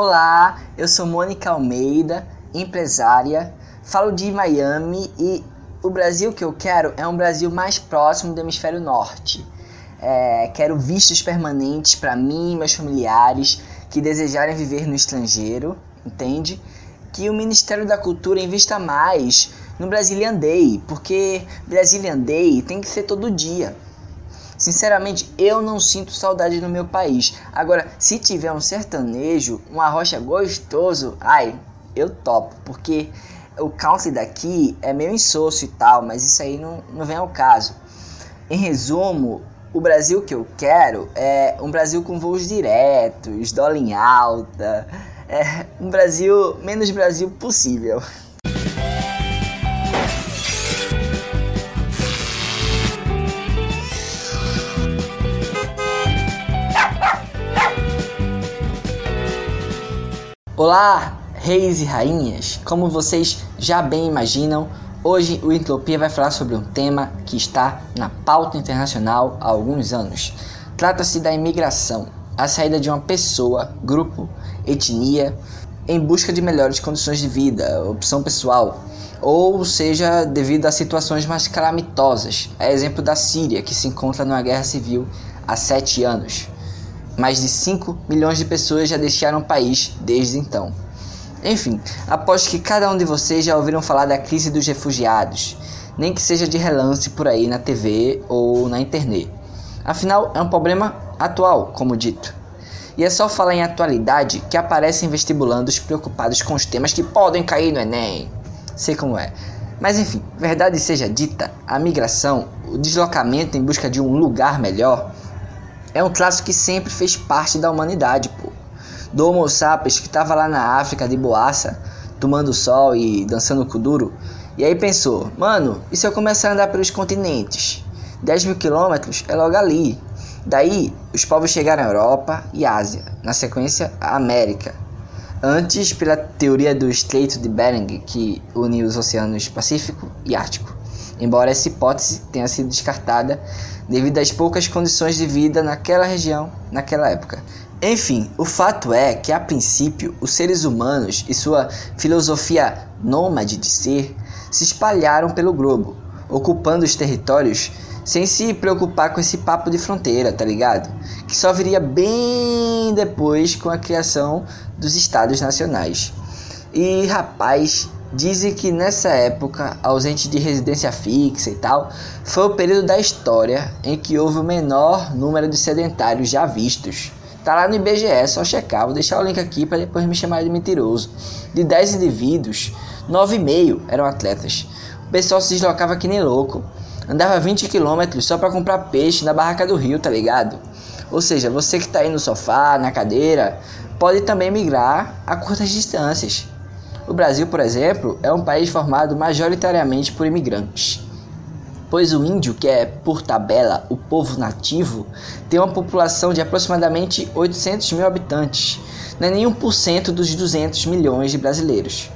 Olá, eu sou Mônica Almeida, empresária, falo de Miami e o Brasil que eu quero é um Brasil mais próximo do hemisfério norte. É, quero vistos permanentes para mim e meus familiares que desejarem viver no estrangeiro, entende? Que o Ministério da Cultura invista mais no Brazilian Day, porque Brazilian Day tem que ser todo dia. Sinceramente, eu não sinto saudade no meu país. Agora, se tiver um sertanejo, um arrocha gostoso, ai, eu topo, porque o country daqui é meio insosso e tal, mas isso aí não, não vem ao caso. Em resumo, o Brasil que eu quero é um Brasil com voos diretos, dólar em alta, é um Brasil menos Brasil possível. Olá, reis e rainhas! Como vocês já bem imaginam, hoje o Entropia vai falar sobre um tema que está na pauta internacional há alguns anos. Trata-se da imigração, a saída de uma pessoa, grupo, etnia, em busca de melhores condições de vida, opção pessoal, ou seja, devido a situações mais calamitosas, é exemplo da Síria, que se encontra numa guerra civil há sete anos. Mais de 5 milhões de pessoas já deixaram o país desde então. Enfim, aposto que cada um de vocês já ouviram falar da crise dos refugiados, nem que seja de relance por aí na TV ou na internet. Afinal, é um problema atual, como dito. E é só falar em atualidade que aparecem vestibulandos preocupados com os temas que podem cair no Enem. Sei como é. Mas enfim, verdade seja dita, a migração, o deslocamento em busca de um lugar melhor, é um traço que sempre fez parte da humanidade, pô. Do Homo sapiens que estava lá na África de boaça, tomando sol e dançando kuduro, e aí pensou, mano, e se eu começar a andar pelos continentes? 10 mil quilômetros é logo ali. Daí, os povos chegaram à Europa e Ásia, na sequência, a América. Antes, pela teoria do Estreito de Bering, que une os oceanos Pacífico e Ártico. Embora essa hipótese tenha sido descartada devido às poucas condições de vida naquela região, naquela época. Enfim, o fato é que a princípio os seres humanos e sua filosofia nômade de ser se espalharam pelo globo, ocupando os territórios sem se preocupar com esse papo de fronteira, tá ligado? Que só viria bem depois com a criação dos estados nacionais. E rapaz, Dizem que nessa época, ausente de residência fixa e tal, foi o período da história em que houve o menor número de sedentários já vistos. Tá lá no IBGE, só checar, vou deixar o link aqui para depois me chamar de mentiroso. De 10 indivíduos, 9,5 eram atletas. O pessoal se deslocava que nem louco. Andava 20 km só para comprar peixe na barraca do rio, tá ligado? Ou seja, você que tá aí no sofá, na cadeira, pode também migrar a curtas distâncias. O Brasil, por exemplo, é um país formado majoritariamente por imigrantes. Pois o índio, que é por tabela o povo nativo, tem uma população de aproximadamente 800 mil habitantes, não é nem 1% dos 200 milhões de brasileiros.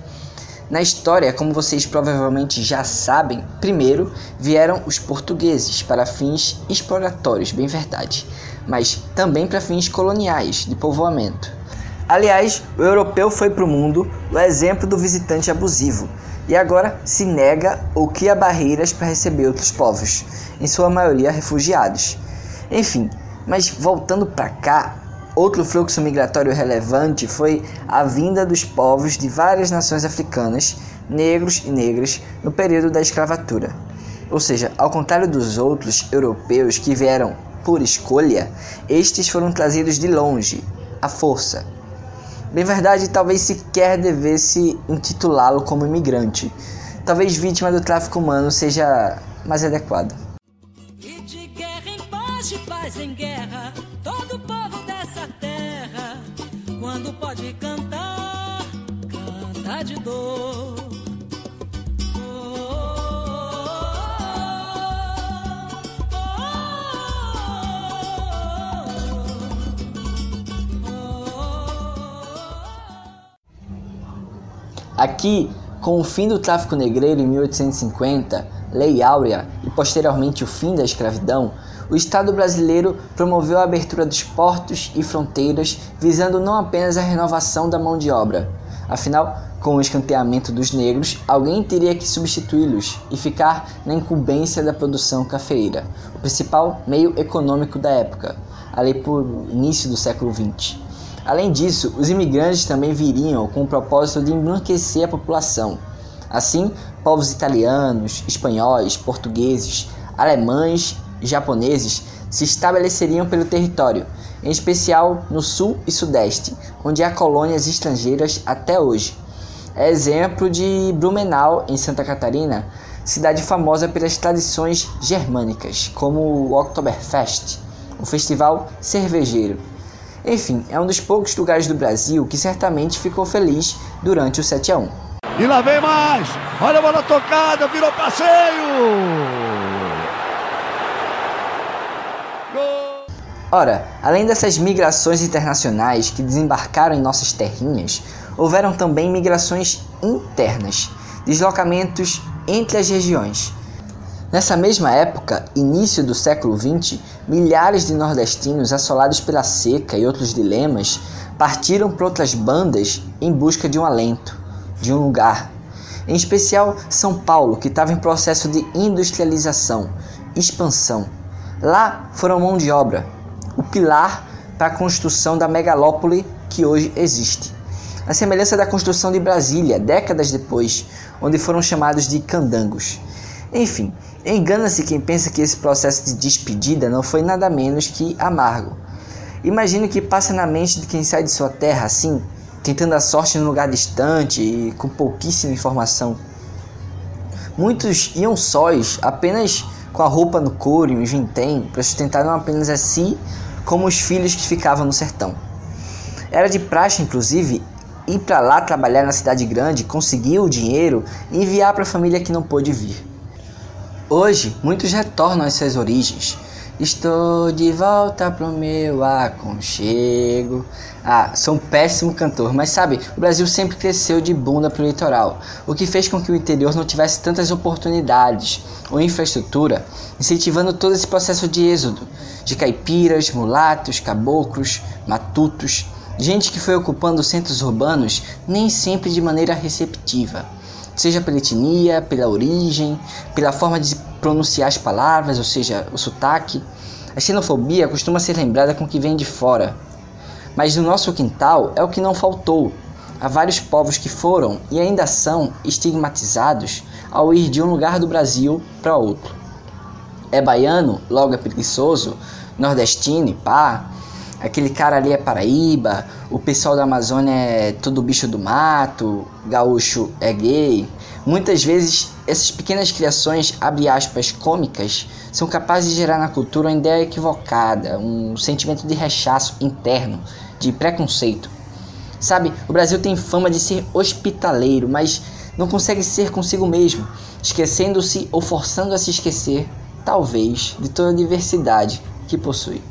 Na história, como vocês provavelmente já sabem, primeiro vieram os portugueses para fins exploratórios, bem verdade, mas também para fins coloniais, de povoamento. Aliás, o europeu foi para o mundo o exemplo do visitante abusivo e agora se nega ou cria barreiras para receber outros povos, em sua maioria refugiados. Enfim, mas voltando para cá, outro fluxo migratório relevante foi a vinda dos povos de várias nações africanas, negros e negras, no período da escravatura. Ou seja, ao contrário dos outros europeus que vieram por escolha, estes foram trazidos de longe, à força, Bem verdade, talvez sequer devesse intitulá-lo como imigrante. Talvez vítima do tráfico humano seja mais adequado. E de guerra em paz, de paz em guerra, todo povo dessa terra, quando pode cantar, canta de dor. Aqui, com o fim do tráfico negreiro em 1850, Lei Áurea e posteriormente o fim da escravidão, o Estado brasileiro promoveu a abertura dos portos e fronteiras, visando não apenas a renovação da mão de obra. Afinal, com o escanteamento dos negros, alguém teria que substituí-los e ficar na incumbência da produção cafeeira, o principal meio econômico da época, ali por início do século XX. Além disso, os imigrantes também viriam com o propósito de embranquecer a população. Assim, povos italianos, espanhóis, portugueses, alemães e japoneses se estabeleceriam pelo território, em especial no sul e sudeste, onde há colônias estrangeiras até hoje. É exemplo de Blumenau, em Santa Catarina, cidade famosa pelas tradições germânicas, como o Oktoberfest, o festival cervejeiro. Enfim, é um dos poucos lugares do Brasil que certamente ficou feliz durante o 7 a 1. E lá vem mais! Olha a bola tocada, virou passeio! Ora, além dessas migrações internacionais que desembarcaram em nossas terrinhas, houveram também migrações internas, deslocamentos entre as regiões. Nessa mesma época, início do século XX, milhares de nordestinos assolados pela seca e outros dilemas partiram para outras bandas em busca de um alento, de um lugar. Em especial São Paulo, que estava em processo de industrialização, expansão. Lá foram mão de obra, o pilar para a construção da megalópole que hoje existe. A semelhança da construção de Brasília, décadas depois, onde foram chamados de candangos. Enfim, engana-se quem pensa que esse processo de despedida não foi nada menos que amargo. Imagino que passa na mente de quem sai de sua terra assim, tentando a sorte num lugar distante e com pouquíssima informação. Muitos iam sós, apenas com a roupa no couro e um vintém, para sustentar não apenas a si, como os filhos que ficavam no sertão. Era de praxe, inclusive, ir para lá trabalhar na cidade grande, conseguir o dinheiro e enviar para a família que não pôde vir. Hoje, muitos retornam às suas origens. Estou de volta pro meu aconchego. Ah, sou um péssimo cantor, mas sabe, o Brasil sempre cresceu de bunda pro litoral, o que fez com que o interior não tivesse tantas oportunidades ou infraestrutura, incentivando todo esse processo de êxodo de caipiras, mulatos, caboclos, matutos, gente que foi ocupando centros urbanos nem sempre de maneira receptiva, seja pela etnia, pela origem, pela forma de pronunciar as palavras, ou seja, o sotaque. A xenofobia costuma ser lembrada com o que vem de fora. Mas no nosso quintal é o que não faltou. Há vários povos que foram e ainda são estigmatizados ao ir de um lugar do Brasil para outro. É baiano, logo é preguiçoso, nordestino e pá. Aquele cara ali é Paraíba, o pessoal da Amazônia é tudo bicho do mato, gaúcho é gay. Muitas vezes essas pequenas criações, abre aspas, cômicas, são capazes de gerar na cultura uma ideia equivocada, um sentimento de rechaço interno, de preconceito. Sabe, o Brasil tem fama de ser hospitaleiro, mas não consegue ser consigo mesmo, esquecendo-se ou forçando a se esquecer, talvez, de toda a diversidade que possui.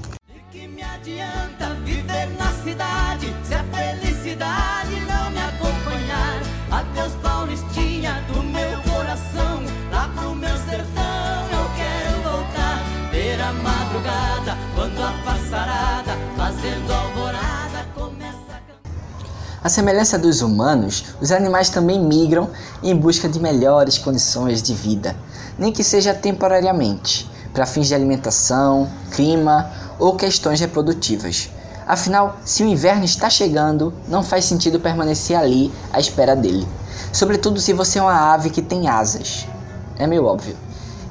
A semelhança dos humanos, os animais também migram em busca de melhores condições de vida, nem que seja temporariamente, para fins de alimentação, clima ou questões reprodutivas. Afinal, se o inverno está chegando, não faz sentido permanecer ali à espera dele. Sobretudo se você é uma ave que tem asas. É meio óbvio.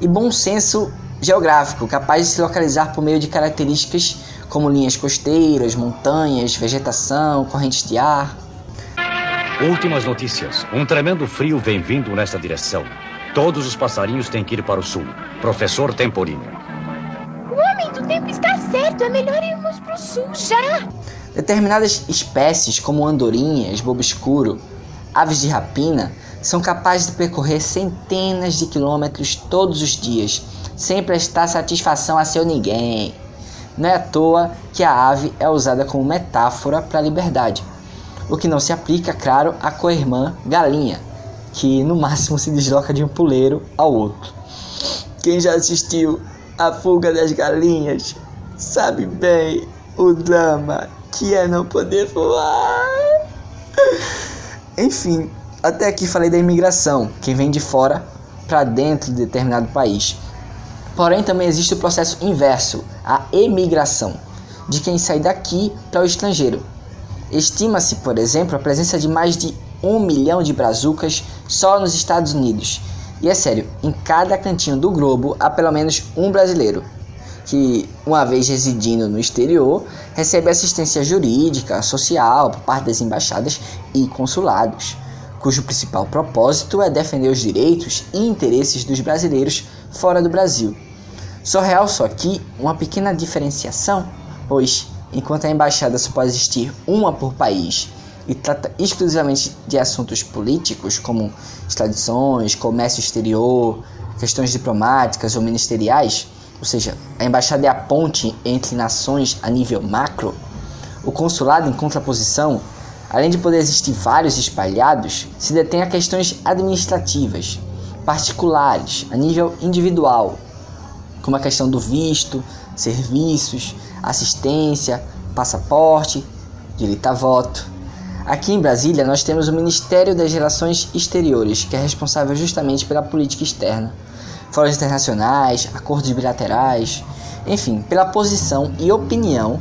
E bom senso geográfico, capaz de se localizar por meio de características como linhas costeiras, montanhas, vegetação, correntes de ar. Últimas notícias. Um tremendo frio vem vindo nesta direção. Todos os passarinhos têm que ir para o sul. Professor Temporino. O homem do tempo está certo. É melhor irmos para o sul já. Determinadas espécies, como andorinhas, bobo escuro, aves de rapina, são capazes de percorrer centenas de quilômetros todos os dias sem prestar satisfação a seu ninguém. Não é à toa que a ave é usada como metáfora para a liberdade, o que não se aplica, claro, à co-irmã galinha, que no máximo se desloca de um puleiro ao outro. Quem já assistiu a fuga das galinhas. Sabe bem o drama que é não poder voar. Enfim, até aqui falei da imigração, quem vem de fora para dentro de determinado país. Porém, também existe o processo inverso, a emigração, de quem sai daqui para o estrangeiro. Estima-se, por exemplo, a presença de mais de um milhão de brazucas só nos Estados Unidos. E é sério, em cada cantinho do globo há pelo menos um brasileiro que, uma vez residindo no exterior, recebe assistência jurídica, social por parte das embaixadas e consulados, cujo principal propósito é defender os direitos e interesses dos brasileiros fora do Brasil. Só realço aqui uma pequena diferenciação, pois, enquanto a embaixada só pode existir uma por país e trata exclusivamente de assuntos políticos, como extradições, comércio exterior, questões diplomáticas ou ministeriais, ou seja, a embaixada é a ponte entre nações a nível macro, o consulado, em contraposição, além de poder existir vários espalhados, se detém a questões administrativas, particulares, a nível individual, como a questão do visto, serviços, assistência, passaporte, direito a voto. Aqui em Brasília, nós temos o Ministério das Relações Exteriores, que é responsável justamente pela política externa fóruns internacionais, acordos bilaterais, enfim, pela posição e opinião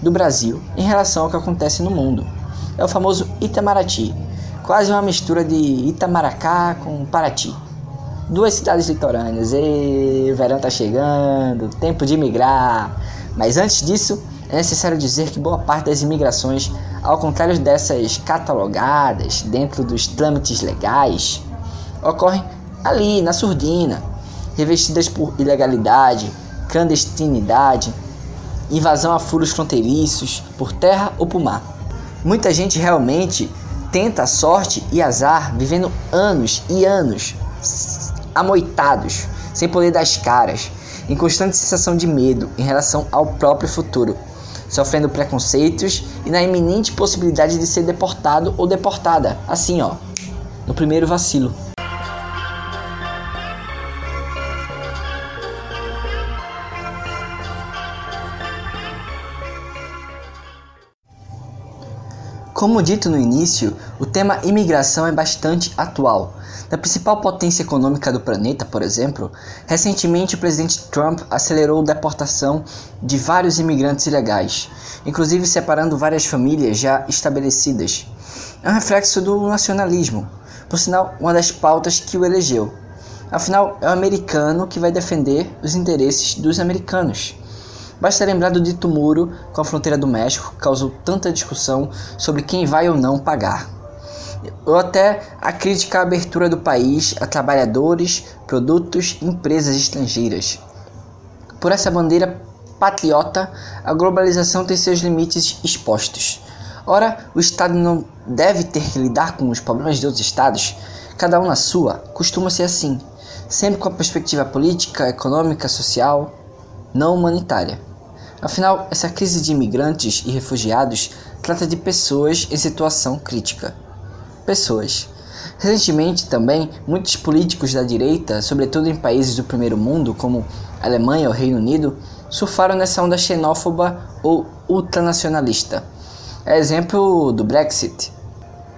do Brasil em relação ao que acontece no mundo. É o famoso Itamaraty, quase uma mistura de Itamaracá com Paraty. Duas cidades litorâneas, e o verão está chegando, tempo de migrar. Mas antes disso, é necessário dizer que boa parte das imigrações, ao contrário dessas catalogadas dentro dos trâmites legais, ocorrem ali, na surdina, revestidas por ilegalidade, clandestinidade, invasão a furos fronteiriços, por terra ou por mar. Muita gente realmente tenta sorte e azar vivendo anos e anos amoitados, sem poder das caras, em constante sensação de medo em relação ao próprio futuro, sofrendo preconceitos e na iminente possibilidade de ser deportado ou deportada, assim ó, no primeiro vacilo. Como dito no início, o tema imigração é bastante atual. Da principal potência econômica do planeta, por exemplo, recentemente o presidente Trump acelerou a deportação de vários imigrantes ilegais, inclusive separando várias famílias já estabelecidas. É um reflexo do nacionalismo, por sinal, uma das pautas que o elegeu. Afinal, é o americano que vai defender os interesses dos americanos. Basta lembrar do dito muro com a fronteira do México, que causou tanta discussão sobre quem vai ou não pagar. Ou até a crítica à abertura do país a trabalhadores, produtos e empresas estrangeiras. Por essa bandeira patriota, a globalização tem seus limites expostos. Ora, o Estado não deve ter que lidar com os problemas de outros Estados, cada um na sua, costuma ser assim, sempre com a perspectiva política, econômica, social, não humanitária. Afinal, essa crise de imigrantes e refugiados trata de pessoas em situação crítica. Pessoas. Recentemente também, muitos políticos da direita, sobretudo em países do primeiro mundo, como Alemanha ou Reino Unido, surfaram nessa onda xenófoba ou ultranacionalista. É exemplo do Brexit.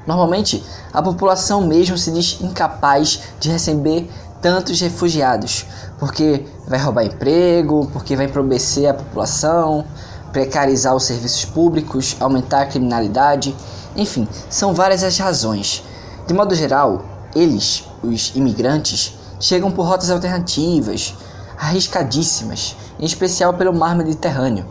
Normalmente, a população mesmo se diz incapaz de receber tantos refugiados, porque vai roubar emprego, porque vai empobrecer a população, precarizar os serviços públicos, aumentar a criminalidade, enfim, são várias as razões. De modo geral, eles, os imigrantes, chegam por rotas alternativas, arriscadíssimas, em especial pelo mar Mediterrâneo.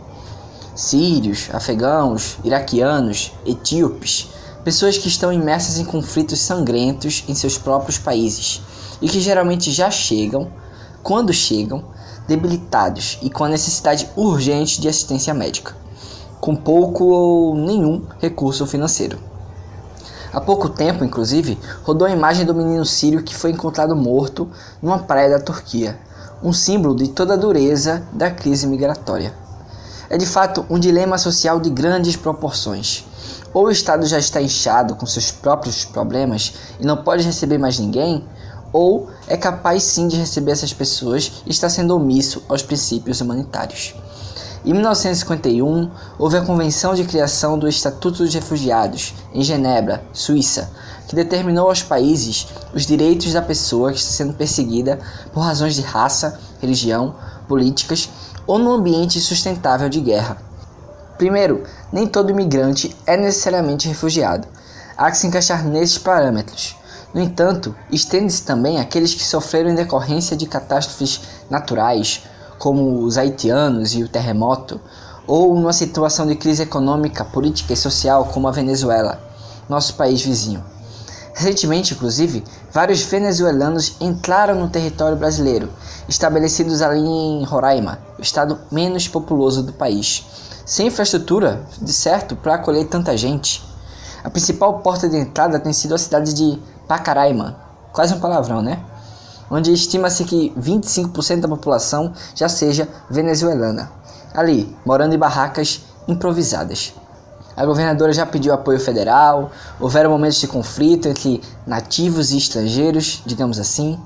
Sírios, afegãos, iraquianos, etíopes, pessoas que estão imersas em conflitos sangrentos em seus próprios países e que geralmente já chegam, quando chegam, debilitados e com a necessidade urgente de assistência médica, com pouco ou nenhum recurso financeiro. Há pouco tempo, inclusive, rodou a imagem do menino sírio que foi encontrado morto numa praia da Turquia, um símbolo de toda a dureza da crise migratória. É de fato um dilema social de grandes proporções. Ou o Estado já está inchado com seus próprios problemas e não pode receber mais ninguém, ou é capaz sim de receber essas pessoas e está sendo omisso aos princípios humanitários. Em 1951, houve a Convenção de Criação do Estatuto dos Refugiados, em Genebra, Suíça, que determinou aos países os direitos da pessoa que está sendo perseguida por razões de raça, religião, políticas ou no ambiente sustentável de guerra. Primeiro, nem todo imigrante é necessariamente refugiado. Há que se encaixar nesses parâmetros. No entanto, estende-se também àqueles que sofreram em decorrência de catástrofes naturais, como os haitianos e o terremoto, ou numa situação de crise econômica, política e social, como a Venezuela, nosso país vizinho. Recentemente, inclusive, vários venezuelanos entraram no território brasileiro, estabelecidos ali em Roraima, o estado menos populoso do país, sem infraestrutura, de certo, para acolher tanta gente. A principal porta de entrada tem sido a cidade de Pacaraima, quase um palavrão, né? Onde estima-se que 25% da população já seja venezuelana, ali, morando em barracas improvisadas. A governadora já pediu apoio federal, houveram momentos de conflito entre nativos e estrangeiros, digamos assim.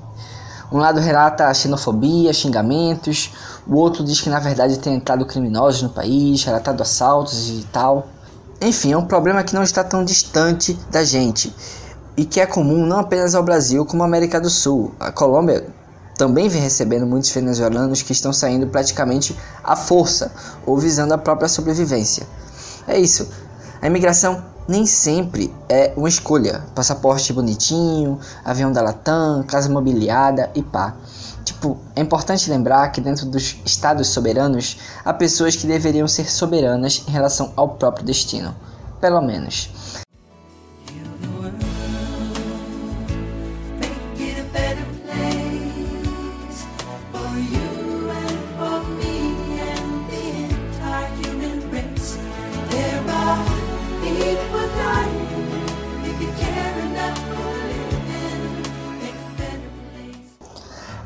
Um lado relata xenofobia, xingamentos, o outro diz que na verdade tem entrado criminosos no país, relatado assaltos e tal. Enfim, é um problema que não está tão distante da gente e que é comum não apenas ao Brasil, como à América do Sul. A Colômbia também vem recebendo muitos venezuelanos que estão saindo praticamente à força ou visando a própria sobrevivência. É isso. A imigração nem sempre é uma escolha. Passaporte bonitinho, avião da Latam, casa mobiliada e pá. Tipo, é importante lembrar que dentro dos estados soberanos há pessoas que deveriam ser soberanas em relação ao próprio destino. Pelo menos.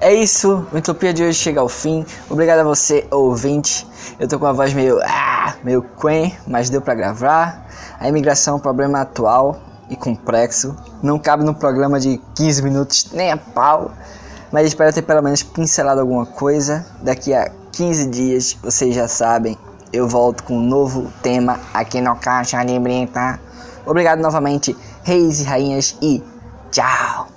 É isso, o Entropia de hoje chega ao fim. Obrigado a você, ouvinte. Eu tô com a voz meio, ah, meio quen, mas deu para gravar. A imigração é um problema atual e complexo. Não cabe no programa de 15 minutos nem a pau. Mas espero ter pelo menos pincelado alguma coisa. Daqui a 15 dias, vocês já sabem, eu volto com um novo tema aqui no Caixa de Brita. Obrigado novamente, reis e rainhas, e tchau!